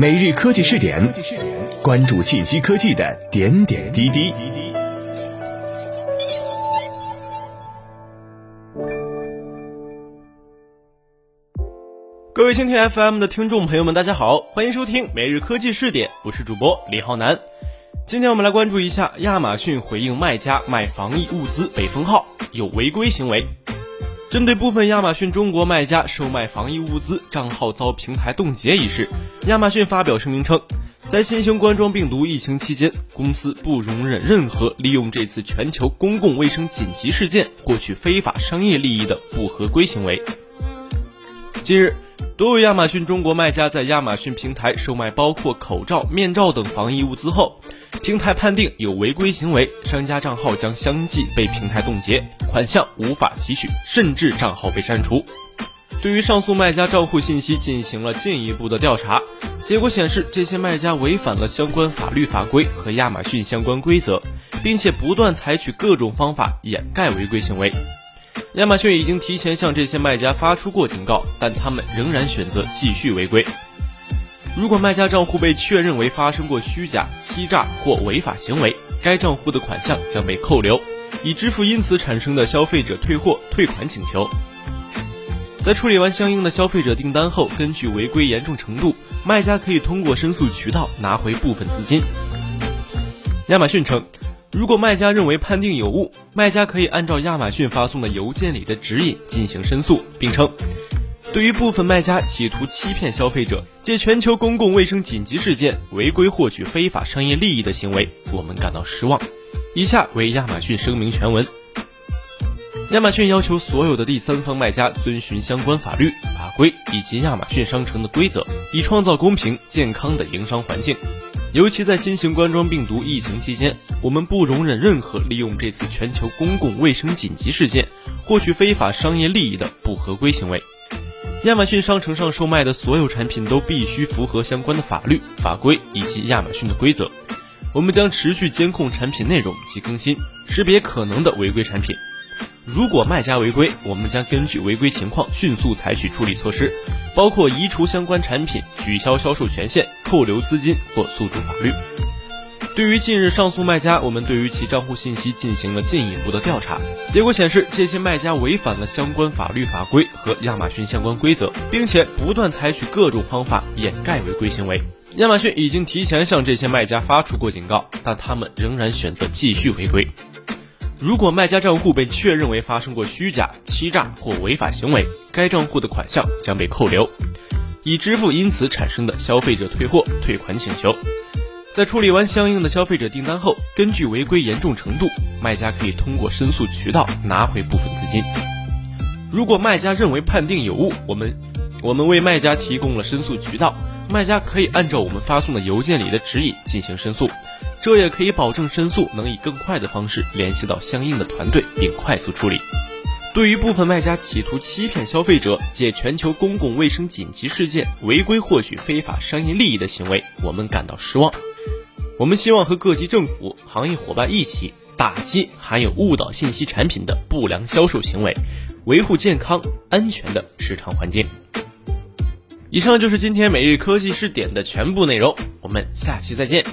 每日科技试点，关注信息科技的点点滴滴。各位蜻蜓 FM 的听众朋友们，大家好，欢迎收听每日科技试点，我是主播李浩南。今天我们来关注一下亚马逊回应卖家卖防疫物资被封号有违规行为。针对部分亚马逊中国卖家售卖防疫物资账号遭平台冻结一事，亚马逊发表声明称，在新型冠状病毒疫情期间，公司不容忍任何利用这次全球公共卫生紧急事件获取非法商业利益的不合规行为。近日，多位亚马逊中国卖家在亚马逊平台售卖包括口罩、面罩等防疫物资后，平台判定有违规行为，商家账号将相继被平台冻结，款项无法提取，甚至账号被删除。对于上述卖家账户信息进行了进一步的调查，结果显示这些卖家违反了相关法律法规和亚马逊相关规则，并且不断采取各种方法掩盖违规行为。亚马逊已经提前向这些卖家发出过警告，但他们仍然选择继续违规。如果卖家账户被确认为发生过虚假、欺诈或违法行为，该账户的款项将被扣留，以支付因此产生的消费者退货退款请求。在处理完相应的消费者订单后，根据违规严重程度，卖家可以通过申诉渠道拿回部分资金。亚马逊称，如果卖家认为判定有误，卖家可以按照亚马逊发送的邮件里的指引进行申诉，并称。对于部分卖家企图欺骗消费者，借全球公共卫生紧急事件违规获取非法商业利益的行为，我们感到失望。以下为亚马逊声明全文：亚马逊要求所有的第三方卖家遵循相关法律法规以及亚马逊商城的规则，以创造公平健康的营商环境。尤其在新型冠状病毒疫情期间，我们不容忍任何利用这次全球公共卫生紧急事件获取非法商业利益的不合规行为。亚马逊商城上售卖的所有产品都必须符合相关的法律法规以及亚马逊的规则。我们将持续监控产品内容及更新，识别可能的违规产品。如果卖家违规，我们将根据违规情况迅速采取处理措施，包括移除相关产品、取消销售权限、扣留资金或诉诸法律。对于近日上诉卖家，我们对于其账户信息进行了进一步的调查，结果显示这些卖家违反了相关法律法规和亚马逊相关规则，并且不断采取各种方法掩盖违规行为。亚马逊已经提前向这些卖家发出过警告，但他们仍然选择继续违规。如果卖家账户被确认为发生过虚假、欺诈或违法行为，该账户的款项将被扣留，以支付因此产生的消费者退货退款请求。在处理完相应的消费者订单后，根据违规严重程度，卖家可以通过申诉渠道拿回部分资金。如果卖家认为判定有误，我们我们为卖家提供了申诉渠道，卖家可以按照我们发送的邮件里的指引进行申诉，这也可以保证申诉能以更快的方式联系到相应的团队并快速处理。对于部分卖家企图欺骗消费者，借全球公共卫生紧急事件违规获取非法商业利益的行为，我们感到失望。我们希望和各级政府、行业伙伴一起打击含有误导信息产品的不良销售行为，维护健康安全的市场环境。以上就是今天每日科技视点的全部内容，我们下期再见。